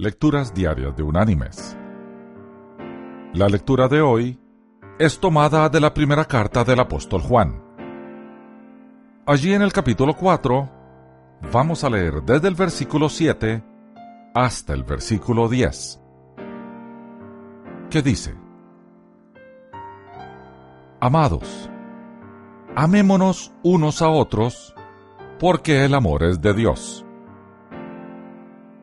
Lecturas Diarias de Unánimes. La lectura de hoy es tomada de la primera carta del apóstol Juan. Allí en el capítulo 4 vamos a leer desde el versículo 7 hasta el versículo 10, que dice, Amados, amémonos unos a otros, porque el amor es de Dios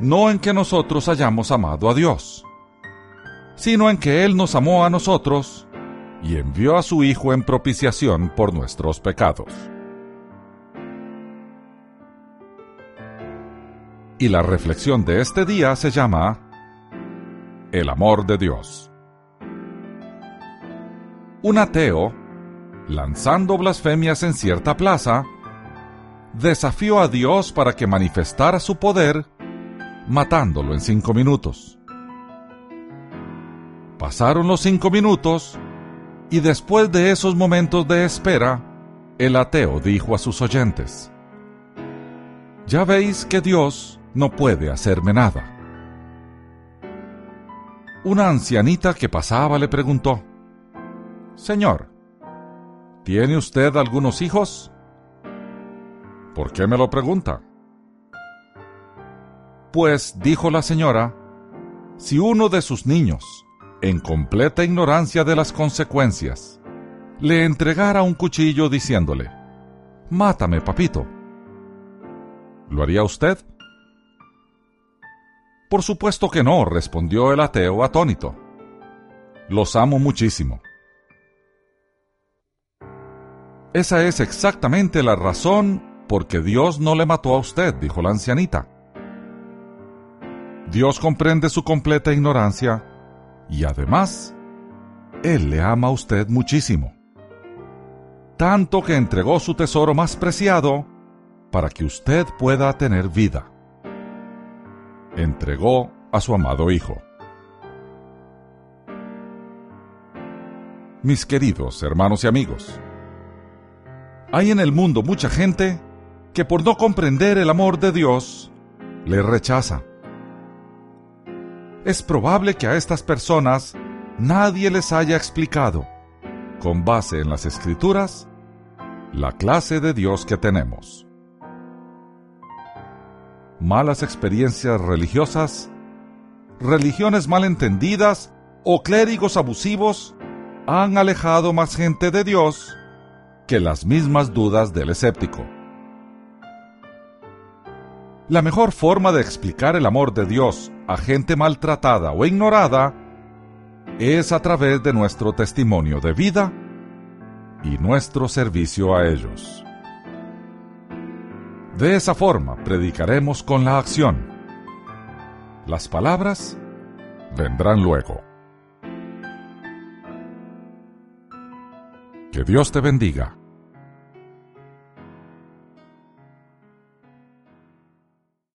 no en que nosotros hayamos amado a Dios, sino en que Él nos amó a nosotros y envió a su Hijo en propiciación por nuestros pecados. Y la reflexión de este día se llama El amor de Dios. Un ateo, lanzando blasfemias en cierta plaza, desafió a Dios para que manifestara su poder matándolo en cinco minutos. Pasaron los cinco minutos y después de esos momentos de espera, el ateo dijo a sus oyentes, Ya veis que Dios no puede hacerme nada. Una ancianita que pasaba le preguntó, Señor, ¿tiene usted algunos hijos? ¿Por qué me lo pregunta? Pues, dijo la señora, si uno de sus niños, en completa ignorancia de las consecuencias, le entregara un cuchillo diciéndole, Mátame, papito. ¿Lo haría usted? Por supuesto que no, respondió el ateo atónito. Los amo muchísimo. Esa es exactamente la razón por que Dios no le mató a usted, dijo la ancianita. Dios comprende su completa ignorancia y además, Él le ama a usted muchísimo. Tanto que entregó su tesoro más preciado para que usted pueda tener vida. Entregó a su amado Hijo. Mis queridos hermanos y amigos, hay en el mundo mucha gente que por no comprender el amor de Dios, le rechaza es probable que a estas personas nadie les haya explicado, con base en las escrituras, la clase de Dios que tenemos. Malas experiencias religiosas, religiones malentendidas o clérigos abusivos han alejado más gente de Dios que las mismas dudas del escéptico. La mejor forma de explicar el amor de Dios a gente maltratada o ignorada es a través de nuestro testimonio de vida y nuestro servicio a ellos. De esa forma predicaremos con la acción. Las palabras vendrán luego. Que Dios te bendiga.